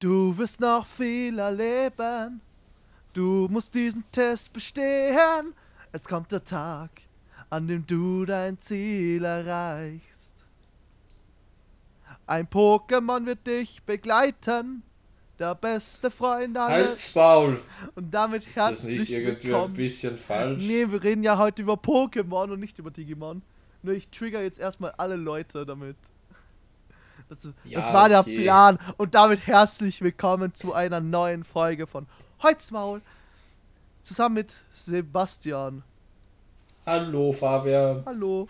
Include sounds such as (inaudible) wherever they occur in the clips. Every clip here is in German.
Du wirst noch viel erleben. Du musst diesen Test bestehen. Es kommt der Tag, an dem du dein Ziel erreichst. Ein Pokémon wird dich begleiten. Der beste Freund aller. Halt's Maul! Und damit Ist das herzlich nicht irgendwie ein bisschen falsch? Nee, wir reden ja heute über Pokémon und nicht über Digimon. Nur ich trigger jetzt erstmal alle Leute damit. Das, Ja, das war der okay. Plan. Und damit herzlich willkommen zu einer neuen Folge von Holzmaul. Zusammen mit Sebastian. Hallo Fabian. Hallo.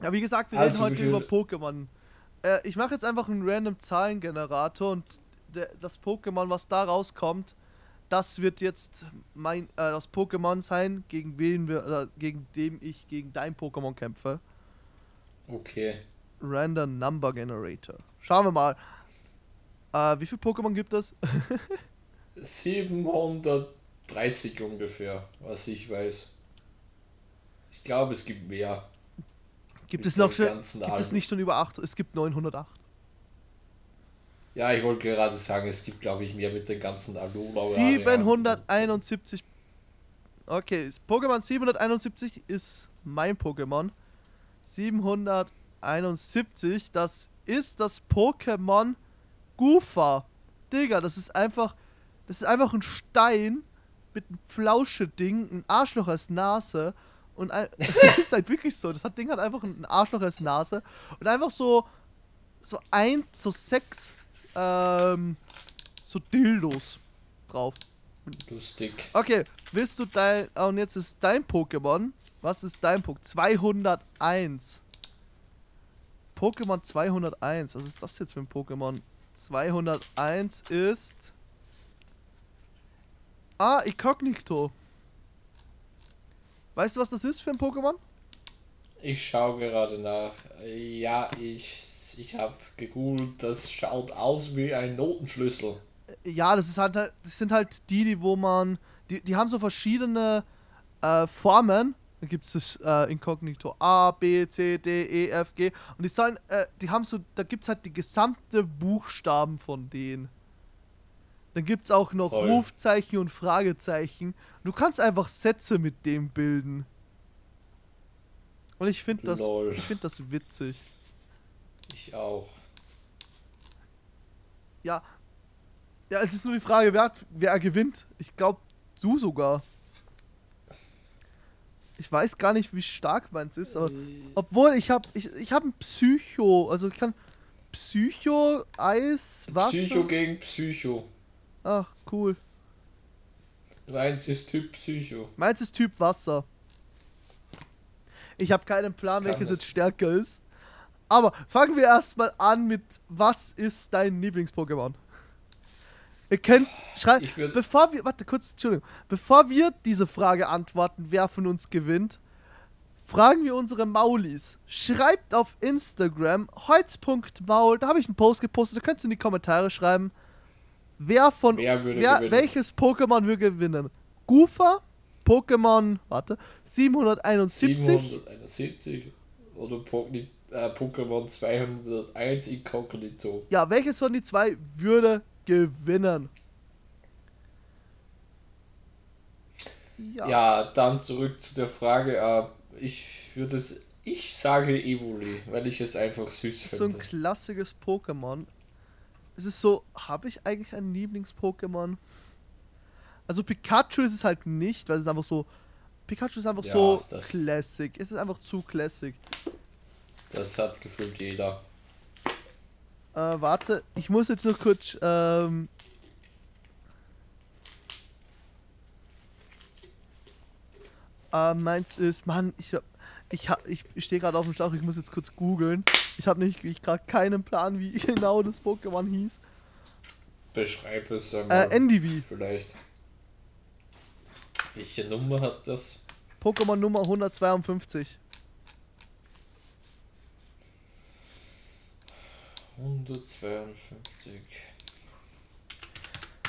Ja, wie gesagt, wir Also, reden heute über Pokémon. Äh, ich mache jetzt einfach einen random Zahlengenerator und der, das Pokémon, was da rauskommt, das wird jetzt mein äh, das Pokémon sein, gegen wen wir oder gegen dem ich gegen dein Pokémon kämpfe. Okay. Random Number Generator. Schauen wir mal. Äh, wie viele Pokémon gibt es? (laughs) 730 ungefähr, was ich weiß. Ich glaube, es gibt mehr. Gibt Mit es noch schon gibt es Alben. nicht schon über 8? Es gibt 908. Ja, ich wollte gerade sagen, es gibt, glaube ich, mehr mit den ganzen Aluna. 771. Okay, Pokémon 771 ist mein Pokémon. 771, das ist das Pokémon Goofa. Digga, das ist einfach. Das ist einfach ein Stein mit einem Flauscheding, ein Arschloch als Nase. Und ein, (laughs) das ist halt wirklich so. Das hat Ding hat einfach ein Arschloch als Nase. Und einfach so. So ein, so sechs. Ähm, so Dildos drauf. Lustig. Okay, willst du dein. Und jetzt ist dein Pokémon. Was ist dein Pokémon? 201. Pokémon 201. Was ist das jetzt für ein Pokémon? 201 ist. Ah, Inkognito. Weißt du, was das ist für ein Pokémon? Ich schaue gerade nach. Ja, ich, ich habe gegoogelt, das schaut aus wie ein Notenschlüssel. Ja, das ist halt, das sind halt die, die wo man, die, die haben so verschiedene äh, Formen. Da gibt es das äh, Inkognito A, B, C, D, E, F, G. Und die sollen, äh, die haben so, da gibt es halt die gesamte Buchstaben von denen. Dann gibt es auch noch Toll. Rufzeichen und Fragezeichen. Du kannst einfach Sätze mit dem bilden. Und ich finde das, ich finde das witzig. Ich auch. Ja. Ja, es ist nur die Frage, wer, hat, wer gewinnt. Ich glaube, du sogar. Ich weiß gar nicht, wie stark meins ist, aber. Obwohl, ich habe ich, ich hab ein Psycho. Also, ich kann. Psycho, Eis, Wasser. Psycho gegen Psycho. Ach, cool. Meins ist Typ Psycho. Meins ist Typ Wasser. Ich habe keinen Plan, welches jetzt stärker ist. Aber fangen wir erstmal an mit: Was ist dein Lieblings-Pokémon? Ihr könnt schreiben. Bevor wir. Warte kurz, Entschuldigung. Bevor wir diese Frage antworten, wer von uns gewinnt, fragen wir unsere Maulis. Schreibt auf Instagram holz.maul. Da habe ich einen Post gepostet. Da könnt ihr in die Kommentare schreiben. Wer von. Wer wer, welches Pokémon würde gewinnen? Goofa? Pokémon. Warte. 771. 771 oder äh, Pokémon 201 Inkognito. Ja, welches von die zwei würde gewinnen? Ja. Ja. dann zurück zu der Frage. Äh, ich würde es. Ich sage Evoli, weil ich es einfach süß ist so ein finde. klassisches Pokémon. Es ist so, habe ich eigentlich ein Lieblings-Pokémon? Also Pikachu ist es halt nicht, weil es einfach so. Pikachu ist einfach Ja, so Classic. Es ist einfach zu Classic. Das hat gefühlt jeder. Äh, warte, ich muss jetzt noch kurz. Ähm, äh, meins ist, Mann, ich hab, ich hab, ich stehe gerade auf dem Schlauch, ich muss jetzt kurz googeln. Ich habe nicht, ich gerade keinen Plan, wie (laughs) genau das Pokémon hieß. Beschreib es Äh, einmal. Endivi, vielleicht. Welche Nummer hat das? Pokémon Nummer 152. 152.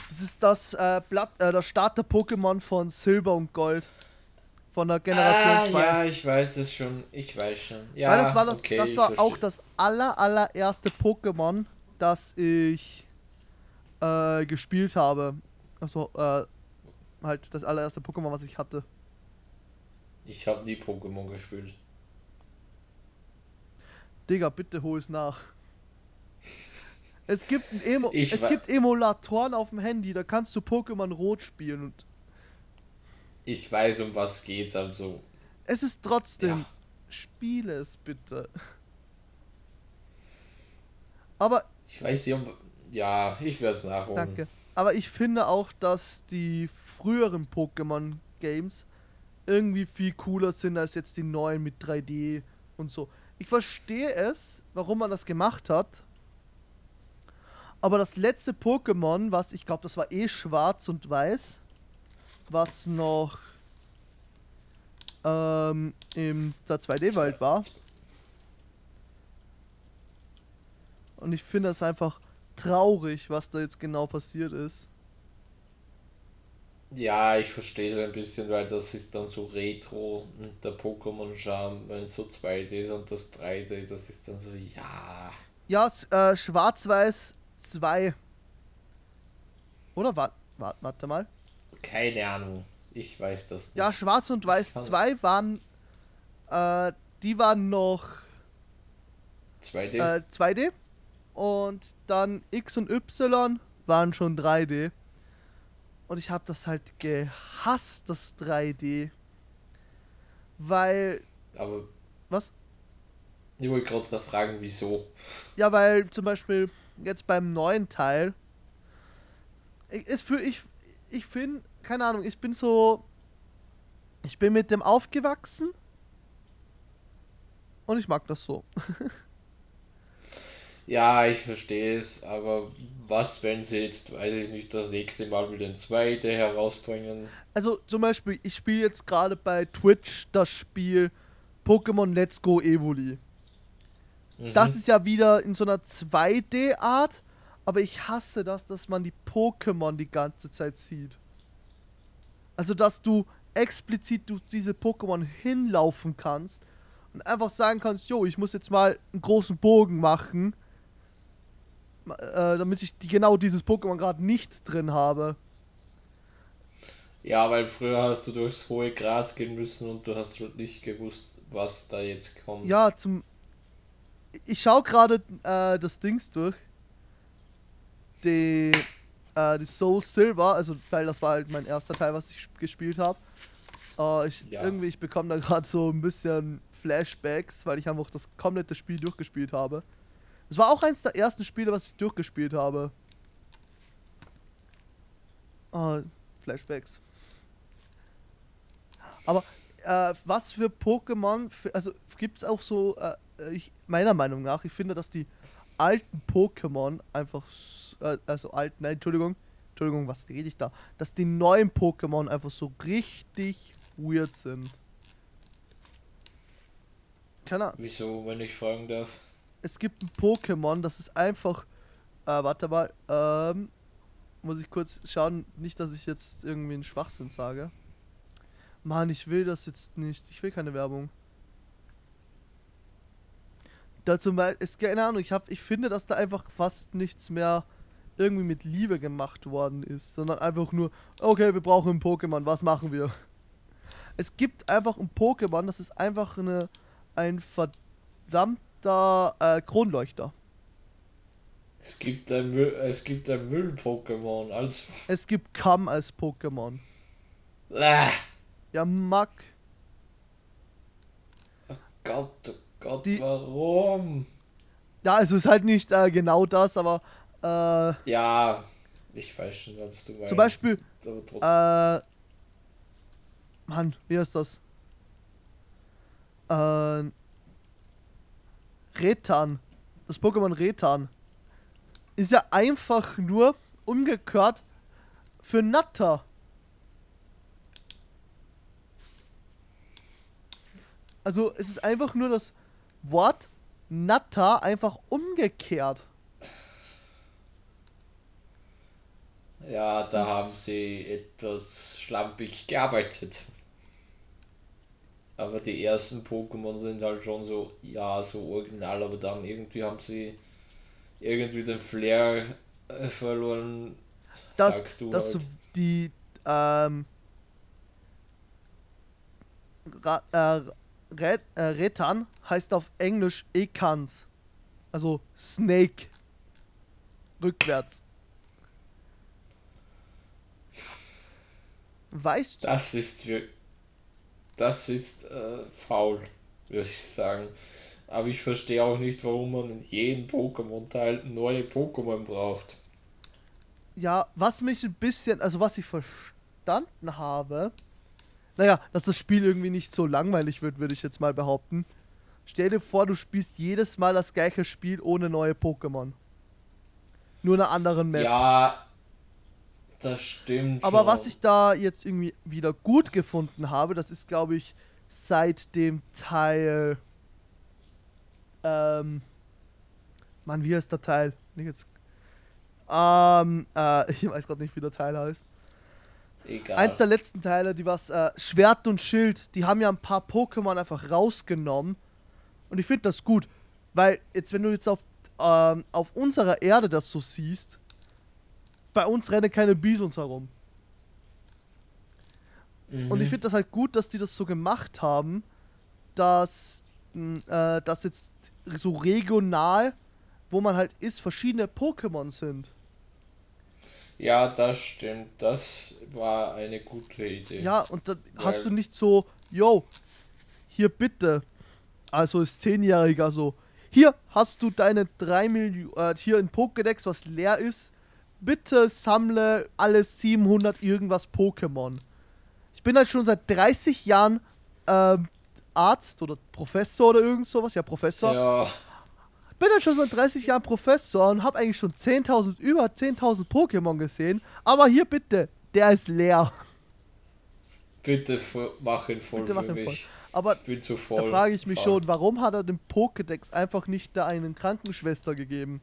Das ist das äh, Blatt, äh, das Starter-Pokémon von Silber und Gold. Von der Generation ah, 2. Ja, ich weiß es schon. Ich weiß schon. Ja, Weil das war das, okay, das war verstehe. auch das aller allererste Pokémon, das ich äh, gespielt habe. Also, äh, halt das allererste Pokémon, was ich hatte. Ich habe nie Pokémon gespielt. Digga, bitte hol es nach. Es gibt, ein Emo Ich es gibt Emulatoren auf dem Handy, da kannst du Pokémon Rot spielen und Ich weiß, um was geht's, also. es ist trotzdem. Ja. Spiele es bitte. Aber Ich weiß nicht, um. Ja, ich werde es nachholen. Danke. Aber ich finde auch, dass die früheren Pokémon-Games irgendwie viel cooler sind als jetzt die neuen mit 3D und so. Ich verstehe es, warum man das gemacht hat. Aber das letzte Pokémon, was ich glaube, das war eh schwarz und weiß, was noch ähm, in der 2D-Welt war. Und ich finde es einfach traurig, was da jetzt genau passiert ist. Ja, ich verstehe es ein bisschen, weil das ist dann so Retro und der Pokémon-Charme, wenn es so 2D ist und das 3D, das ist dann so, ja. Ja, äh, Schwarz-Weiß 2. Oder? Warte, warte, warte mal. Keine Ahnung. Ich weiß das nicht. Ja, Schwarz und Weiß kann- 2 waren. Äh, die waren noch 2D? äh, 2D. Und dann X und Y waren schon 3D. Und ich habe das halt gehasst, das 3D. Weil. Aber Was? ich wollte gerade fragen, wieso. Ja, weil zum Beispiel jetzt beim neuen Teil. Ich, es für, ich, ich finde, keine Ahnung, ich bin so. Ich bin mit dem aufgewachsen. Und ich mag das so. (laughs) Ja, ich verstehe es, aber was, wenn sie jetzt, weiß ich nicht, das nächste Mal wieder ein 2D herausbringen? Also zum Beispiel, ich spiele jetzt gerade bei Twitch das Spiel Pokémon Let's Go Evoli. Mhm. Das ist ja wieder in so einer 2D-Art, aber ich hasse das, dass man die Pokémon die ganze Zeit sieht. Also, dass du explizit durch diese Pokémon hinlaufen kannst und einfach sagen kannst, jo, ich muss jetzt mal einen großen Bogen machen, ma- äh, damit ich die, genau dieses Pokémon gerade nicht drin habe. Ja, weil früher hast du durchs hohe Gras gehen müssen und du hast nicht gewusst, was da jetzt kommt. Ja, zum. Ich schaue gerade äh, das Dings durch. Die, äh, die Soul Silver, also weil das war halt mein erster Teil, was ich sp- gespielt habe. Äh, ich, Ja. Irgendwie, ich bekomme da gerade so ein bisschen Flashbacks, weil ich einfach das komplette Spiel durchgespielt habe. Es war auch eins der ersten Spiele, was ich durchgespielt habe. Oh, Flashbacks. Aber äh, was für Pokémon, also gibt es auch so, äh, ich, meiner Meinung nach, ich finde, dass die alten Pokémon einfach, äh, also alten, nein, Entschuldigung, Entschuldigung, was rede ich da? Dass die neuen Pokémon einfach so richtig weird sind. Keine Ahnung. Wieso, wenn ich fragen darf? Es gibt ein Pokémon, das ist einfach, äh, warte mal, ähm, muss ich kurz schauen, nicht, dass ich jetzt irgendwie einen Schwachsinn sage. Mann, ich will das jetzt nicht. Ich will keine Werbung. Da zum Beispiel, ist keine Ahnung, ich, hab, ich finde, dass da einfach fast nichts mehr irgendwie mit Liebe gemacht worden ist, sondern einfach nur, okay, wir brauchen ein Pokémon, was machen wir? Es gibt einfach ein Pokémon, das ist einfach eine, ein verdammter äh, Kronleuchter. Es gibt ein Müll, es gibt ein Müll-Pokémon, also. Es gibt Kamm als Pokémon. Ah, Ja, Mack. Gott, oh Gott, Die- warum? Ja, also es ist halt nicht äh, genau das, aber äh, Ja, ich weiß schon, was du meinst. zum Beispiel, äh, Mann, wie heißt das? Äh, Retan. Das Pokémon Retan. Ist ja einfach nur umgekehrt für Natter. Also es ist einfach nur das Wort Natter einfach umgekehrt. ja, das da haben sie etwas schlampig gearbeitet. Aber die ersten Pokémon sind halt schon so, ja, so original, aber dann irgendwie haben sie irgendwie den Flair äh, verloren, dass, sagst du dass halt. die ähm, Ra äh, Ret äh, Retan heißt auf Englisch Ekans. Also Snake. Rückwärts. Weißt du? Das ist das ist äh, faul, würde ich sagen. Aber ich verstehe auch nicht, warum man in jedem Pokémon-Teil neue Pokémon braucht. Ja, was mich ein bisschen, also was ich verstanden habe, naja, dass das Spiel irgendwie nicht so langweilig wird, würde ich jetzt mal behaupten. Stell dir vor, du spielst jedes Mal das gleiche Spiel ohne neue Pokémon. Nur eine anderen Map. Ja, das stimmt. Aber schon. was ich da jetzt irgendwie wieder gut gefunden habe, das ist, glaube ich, seit dem Teil. Ähm. Mann, wie heißt der Teil? Nicht jetzt. Ähm, äh, (laughs) ich weiß gerade nicht, wie der Teil heißt. Egal. Eins der letzten Teile, die was äh, Schwert und Schild, die haben ja ein paar Pokémon einfach rausgenommen. Und ich finde das gut, weil jetzt, wenn du jetzt auf, ähm, auf unserer Erde das so siehst, bei uns rennen keine Bisons herum. Mhm. Und ich finde das halt gut, dass die das so gemacht haben, dass, äh, dass jetzt so regional, wo man halt ist, verschiedene Pokémon sind. Ja, das stimmt. Das war eine gute Idee. Ja, und dann hast du Weil- nicht so, yo, hier bitte, also ist Zehnjähriger so, hier hast du deine 3 Millionen, äh, hier ein Pokédex, was leer ist, bitte sammle alle 700 irgendwas Pokémon. Ich bin halt schon seit 30 Jahren ähm, Arzt oder Professor oder irgend sowas, ja Professor. Ja, Bin halt schon seit 30 Jahren Professor und habe eigentlich schon 10.000, über 10.000 Pokémon gesehen, aber hier bitte, der ist leer. bitte mach ihn voll Bitte mach für ihn voll. mich. Aber Ich bin zu voll. Da frage ich mich faul. schon, warum hat er dem Pokédex einfach nicht da einen Krankenschwester gegeben?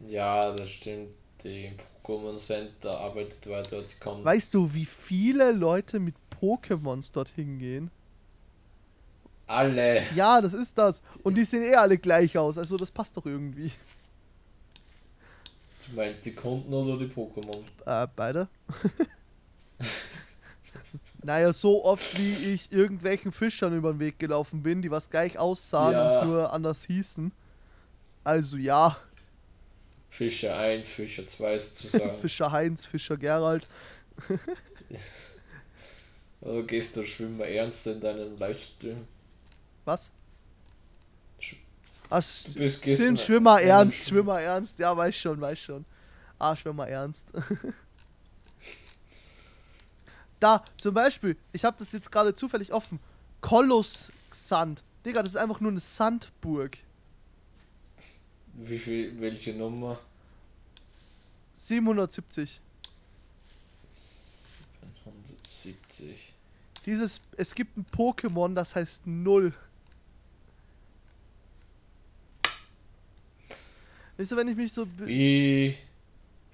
Ja, das stimmt. Die Pokémon Center arbeitet weiter als kommt. Weißt du, wie viele Leute mit Pokémons dorthin gehen? Alle. Ja, das ist das. Und die sehen eh alle gleich aus, also das passt doch irgendwie. Du meinst die Kunden oder die Pokémon? Äh, beide? (laughs) naja, so oft wie ich irgendwelchen Fischern über den Weg gelaufen bin, die was gleich aussahen Ja. und nur anders hießen. Also ja, Fischer 1, Fischer 2 sozusagen. (laughs) Fischer Heinz, Fischer Gerald. (laughs) Oder gehst du schwimmen ernst in deinen Livestream? Was? Sch- Ach, Du bist gestern Stimmt, Schwimmer ernst, Schw- Schwimmer ernst, ja, weiß schon, weiß schon. Ah, Schwimmer ernst. (laughs) da, zum Beispiel, ich habe das jetzt gerade zufällig offen. Koloss Sand. Digga, das ist einfach nur eine Sandburg. Wie viel, welche Nummer? 770. 170. Dieses, es gibt ein Pokémon, das heißt Null. Weißt du, wenn ich mich so. Wie?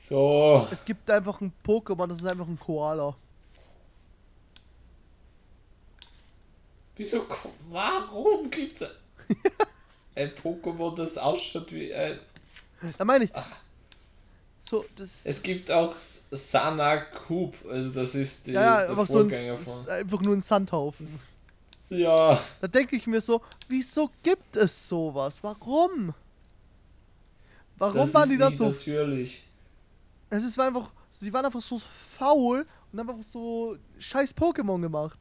So. Es gibt einfach ein Pokémon, das ist einfach ein Koala. Wieso? Warum gibt's (laughs) ein Pokémon, das ausschaut wie ein. Da meine ich. Ach. So, das. Es gibt auch S- Sanakub, also das ist die, Ja, ja, der einfach so ein, Vorgänger es ist von. einfach nur ein Sandhaufen. Ja, Da denke ich mir so, wieso gibt es sowas? Warum? Warum das waren die da nicht so? Natürlich. Es ist einfach, die waren einfach so faul und haben einfach so scheiß Pokémon gemacht.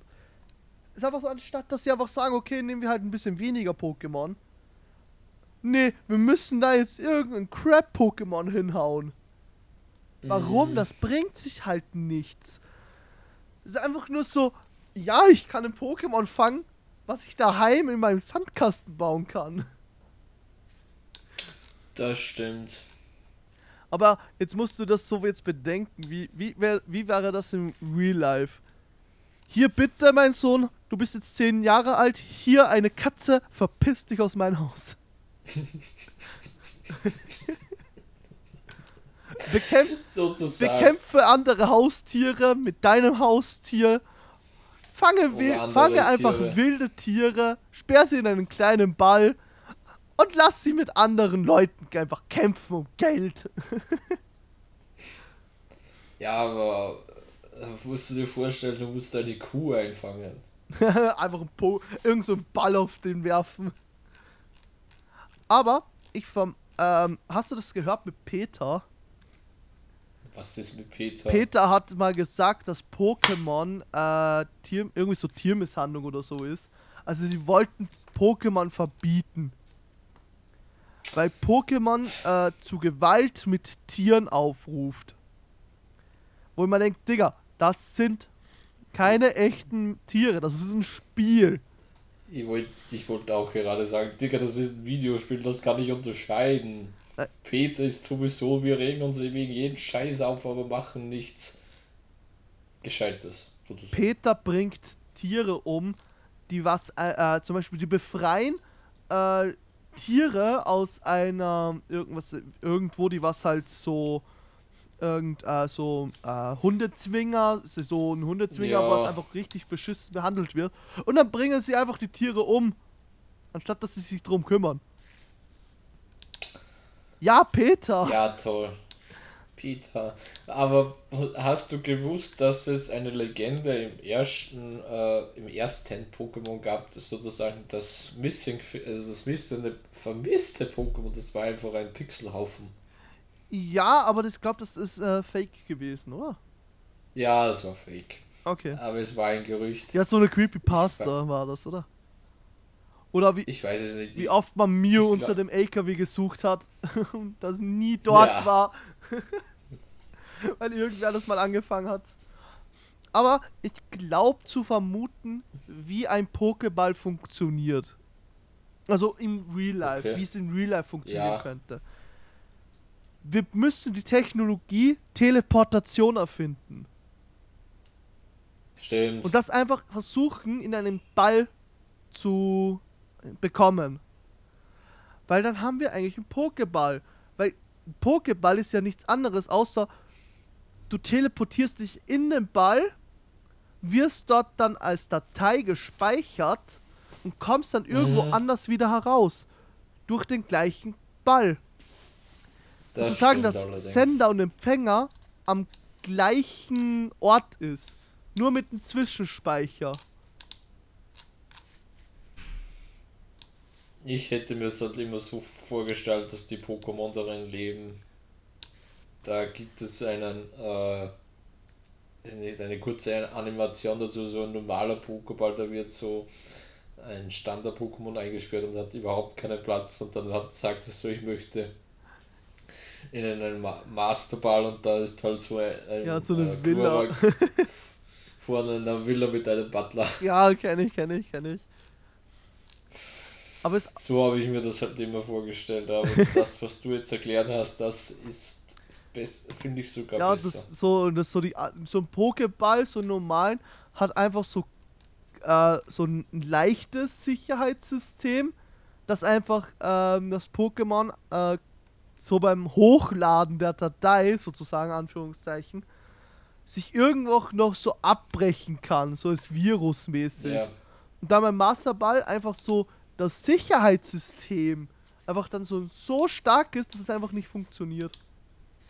Es ist einfach so, anstatt dass sie einfach sagen, okay, nehmen wir halt ein bisschen weniger Pokémon. Nee, wir müssen da jetzt irgendein Crap-Pokémon hinhauen. Warum? Mhm. Das bringt sich halt nichts. Es ist einfach nur so, ja, ich kann ein Pokémon fangen, was ich daheim in meinem Sandkasten bauen kann. Das stimmt. Aber jetzt musst du das so jetzt bedenken. Wie, wie, wär, wie wäre das im Real Life? Hier bitte, mein Sohn, du bist jetzt zehn Jahre alt. Hier eine Katze, verpiss dich aus meinem Haus. (laughs) Bekämp Sozusagen. bekämpfe andere Haustiere mit deinem Haustier. Fange, fange einfach Tiere. wilde Tiere, sperr sie in einen kleinen Ball und lass sie mit anderen Leuten einfach kämpfen um Geld. (laughs) Ja, aber äh, musst du dir vorstellen, du musst eine Kuh einfangen. (laughs) einfach ein po irgend so einen Ball auf den werfen. Aber ich vom ähm, hast du das gehört mit Peter? Was ist mit Peter? Peter hat mal gesagt, dass Pokémon äh, Tier, irgendwie so Tiermisshandlung oder so ist. Also sie wollten Pokémon verbieten. Weil Pokémon äh, zu Gewalt mit Tieren aufruft. Wo man denkt, Digga, das sind keine echten Tiere, das ist ein Spiel. Ich wollte ich wollt auch gerade sagen, Digga, das ist ein Videospiel, das kann ich unterscheiden. Äh. Peter ist sowieso, wir regen uns wegen jeden Scheiß auf, aber machen nichts Gescheites. sozusagen. Peter bringt Tiere um, die was, äh, äh, zum Beispiel, die befreien äh, Tiere aus einer, irgendwas, irgendwo, die was halt so, irgend, äh, so, äh, Hundezwinger, so ein Hundezwinger, Ja. was einfach richtig beschissen behandelt wird. Und dann bringen sie einfach die Tiere um, anstatt dass sie sich drum kümmern. Ja, Peter! Ja, toll. Peter. Aber hast du gewusst, dass es eine Legende im ersten, äh, im ersten Pokémon gab, das sozusagen das Missing, also das missende, vermisste Pokémon, das war einfach ein Pixelhaufen. Ja, aber ich glaube, das ist äh, fake gewesen, oder? Ja, das war fake. Okay. Aber es war ein Gerücht. Ja, so eine Creepypasta war das, oder? Oder wie, Ich weiß es nicht. wie oft man Mio unter dem LKW gesucht hat (laughs) und das nie dort Ja. war. (laughs) (laughs) Weil irgendwer das mal angefangen hat. Aber ich glaube zu vermuten, wie ein Pokéball funktioniert. Also im Real Life, Okay. wie es in Real Life funktionieren Ja. könnte. Wir müssen die Technologie Teleportation erfinden. Stimmt. Und das einfach versuchen, in einem Ball zu bekommen. Weil dann haben wir eigentlich einen Pokéball. Weil ein Pokéball ist ja nichts anderes, außer du teleportierst dich in den Ball, wirst dort dann als Datei gespeichert und kommst dann irgendwo Mhm. anders wieder heraus. Durch den gleichen Ball. Das zu sagen, dass allerdings. Sender und Empfänger am gleichen Ort ist. Nur mit einem Zwischenspeicher. Ich hätte mir es halt immer so vorgestellt, dass die Pokémon darin leben. Da gibt es einen, äh, eine kurze Animation dazu, so ein normaler Pokéball, da wird so ein Standard-Pokémon eingesperrt und hat überhaupt keinen Platz und dann hat, sagt es so, ich möchte in einen Ma Masterball und da ist halt so ein, ein Ja, so eine äh, Villa. (laughs) Vorne in einer Villa mit einem Butler. Ja, kenne ich, kenne ich, kenne ich. Aber So habe ich mir das halt immer vorgestellt, aber das, was du jetzt erklärt hast, das ist, finde ich sogar ja, besser. das so, das so die, so ein Pokéball, so einen normalen, hat einfach so, äh, so ein leichtes Sicherheitssystem, das einfach ähm, das Pokémon äh, so beim Hochladen der Datei, sozusagen Anführungszeichen, sich irgendwo noch so abbrechen kann, so als virusmäßig. ja, Und dann beim Masterball einfach so das Sicherheitssystem einfach dann so, so stark ist, dass es einfach nicht funktioniert.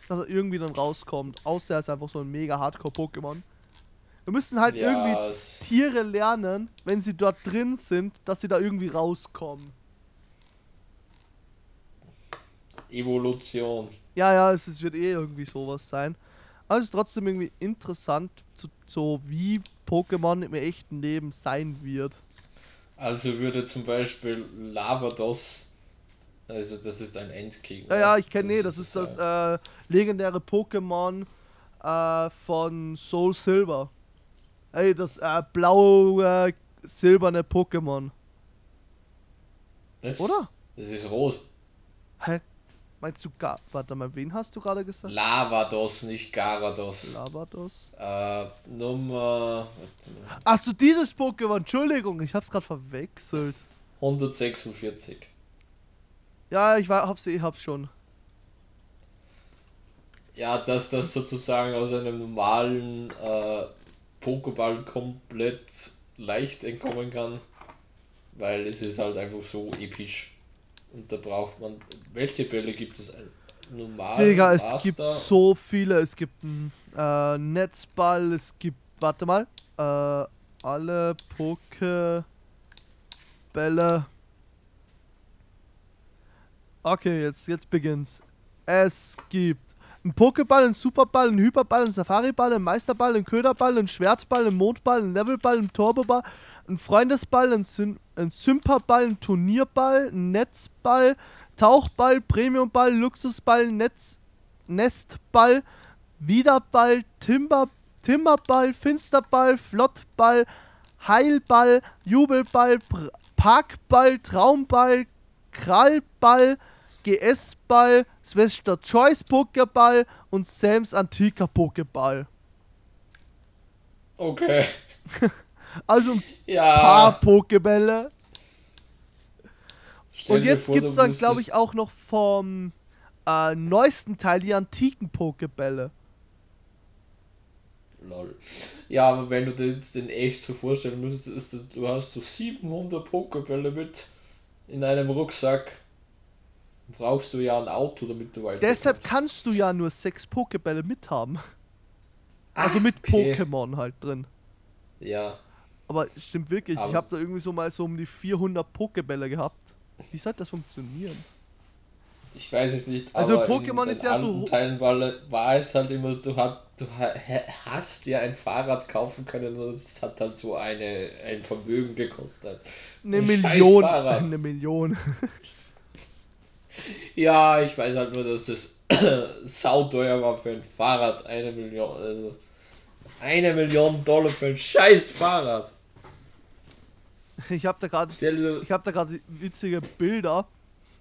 Dass er irgendwie dann rauskommt. Außer er ist einfach so ein mega Hardcore-Pokémon. Wir müssen halt ja, irgendwie es- Tiere lernen, wenn sie dort drin sind, dass sie da irgendwie rauskommen. Evolution. Ja, ja, es, ist, wird eh irgendwie sowas sein. Aber es ist trotzdem irgendwie interessant, zu, so wie Pokémon im echten Leben sein wird. Also würde zum Beispiel Lavados, also das ist ein Endgegner. Ja, ja, ich kenne, nee, das ist das äh, legendäre Pokémon äh, von Soul Silver. Ey, das äh, blaue, silberne Pokémon. das, oder? Das ist rot. Hä? Meinst du gar. Warte mal, wen hast du gerade gesagt? Lavados, nicht Garados. Lavados. Äh, Nummer Achso, dieses Pokémon, Entschuldigung, ich hab's gerade verwechselt. 146. Ja, ich war, hab's, ich hab's schon. Ja, dass das sozusagen aus einem normalen äh, Pokéball komplett leicht entkommen kann, weil es ist halt einfach so episch. Und da braucht man. Welche Bälle gibt es? Ein normal. Digga, es Master? gibt so viele. Es gibt einen äh, Netzball, es gibt, warte mal, äh, alle Pokebälle. Okay, jetzt, jetzt beginnt's. Es gibt einen Pokéball, einen Superball, einen Hyperball, einen Safariball, einen Meisterball, einen Köderball, einen Schwertball, einen Mondball, einen Levelball, einen Turboball, einen Freundesball, einen, Syn einen Symperball, einen Turnierball, einen Netzball, Tauchball, Premiumball, Luxusball, Netz, Nestball, Wiederball, Timber, Timberball, Finsterball, Flottball, Heilball, Jubelball, Pr Parkball, Traumball, Krallball, GS-Ball, Special Choice Pokéball und Sams antiker Pokéball. Okay. (laughs) Also ein Ja. paar Pokébälle. stell Und jetzt gibt es dann, glaube ich, auch noch vom äh, neuesten Teil die antiken Pokébälle. Lol. Ja, aber wenn du dir jetzt den echt so vorstellen müsstest, du hast so 700 Pokébälle mit in einem Rucksack. Brauchst du ja ein Auto, damit du weiter. Deshalb kannst du ja nur sechs Pokébälle mithaben. Also mit okay. Pokémon halt drin. Ja, Aber stimmt wirklich, ich Aber- habe da irgendwie so mal so um die 400 Pokébälle gehabt. Wie soll das funktionieren? ich weiß es nicht. Also aber Pokémon ist ja so- Teilen war, war es halt immer, du, hat, du ha- ha- hast dir ein Fahrrad kaufen können und es hat halt so eine, ein Vermögen gekostet. Eine Ein Million. (laughs) Eine Million. Ja, ich weiß halt nur, dass das (clears throat) sauteuer war für ein Fahrrad. Eine Million, also eine Million Dollar für ein scheiß Fahrrad. Ich habe da gerade ich habe da gerade witzige Bilder,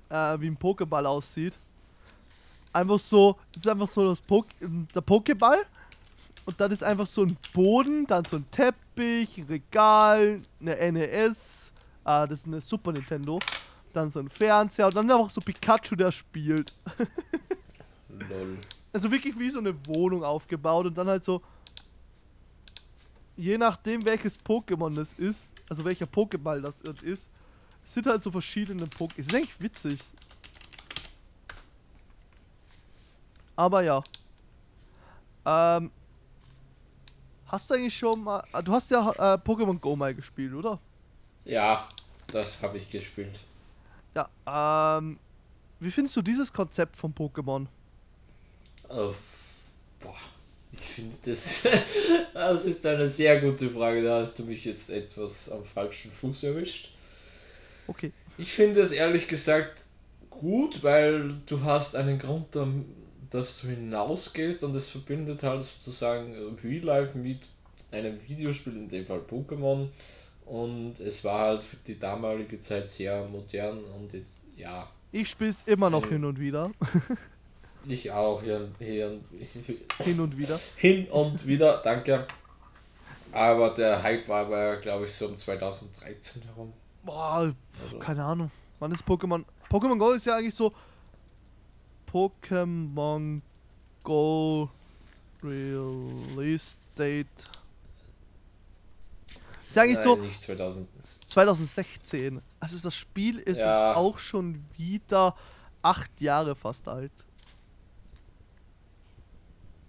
äh, wie ein Pokéball aussieht. Einfach so, das ist einfach so das Pok der Pokéball und dann ist einfach so ein Boden, dann so ein Teppich, ein Regal, eine NES, äh, das ist eine Super Nintendo, dann so ein Fernseher und dann einfach so Pikachu, der spielt. (laughs) lol. Also wirklich wie so eine Wohnung aufgebaut und dann halt so. Je nachdem welches Pokémon das ist, also welcher Pokéball das ist, sind halt so verschiedene Pokémon. Ist eigentlich witzig. Aber ja. Ähm. Hast du eigentlich schon mal. ah, Du hast ja äh, Pokémon Go mal gespielt, oder? Ja, das habe ich gespielt. Ja, ähm. Wie findest du dieses Konzept von Pokémon? Oh, boah, ich finde das. (laughs) das ist eine sehr gute Frage. Da hast du mich jetzt etwas am falschen Fuß erwischt. Okay. Ich finde es ehrlich gesagt gut, weil du hast einen Grund, dass du hinausgehst und es verbindet halt sozusagen Real Life mit einem Videospiel, in dem Fall Pokémon. Und es war halt für die damalige Zeit sehr modern und jetzt, ja, Ich spiel's immer noch Ähm. hin und wieder. (laughs) ich auch hier, hier (laughs) hin und wieder. hin und wieder, danke. Aber der Hype war aber, glaube ich, so um 2013 herum. Boah, Also, keine Ahnung. Wann ist Pokémon? Pokémon Go ist ja eigentlich so. Pokémon Go Release Date. Ja eigentlich nein, so Nicht 2000. 2016. Also das Spiel ist Ja. jetzt auch schon wieder acht Jahre fast alt.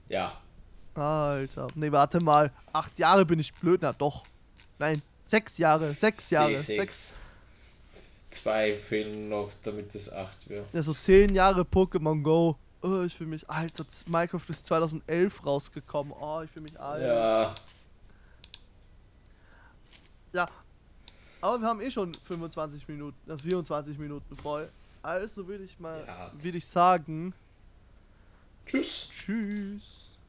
Ja, Alter. Nee, warte mal. Acht Jahre bin ich blöd. Na doch. Nein. Sechs Jahre. Sechs Jahre. sechs. Sechs. Zwei fehlen noch, damit es acht wird. Ja, so zehn Jahre Pokémon Go. Oh, ich fühle mich Alter, Minecraft ist 2011 rausgekommen. Oh, ich fühle mich alt. Ja, ja. Aber wir haben eh schon 25 Minuten, äh, 24 Minuten voll. Also würde ich mal, Ja. würde ich sagen, tschüss. tschüss.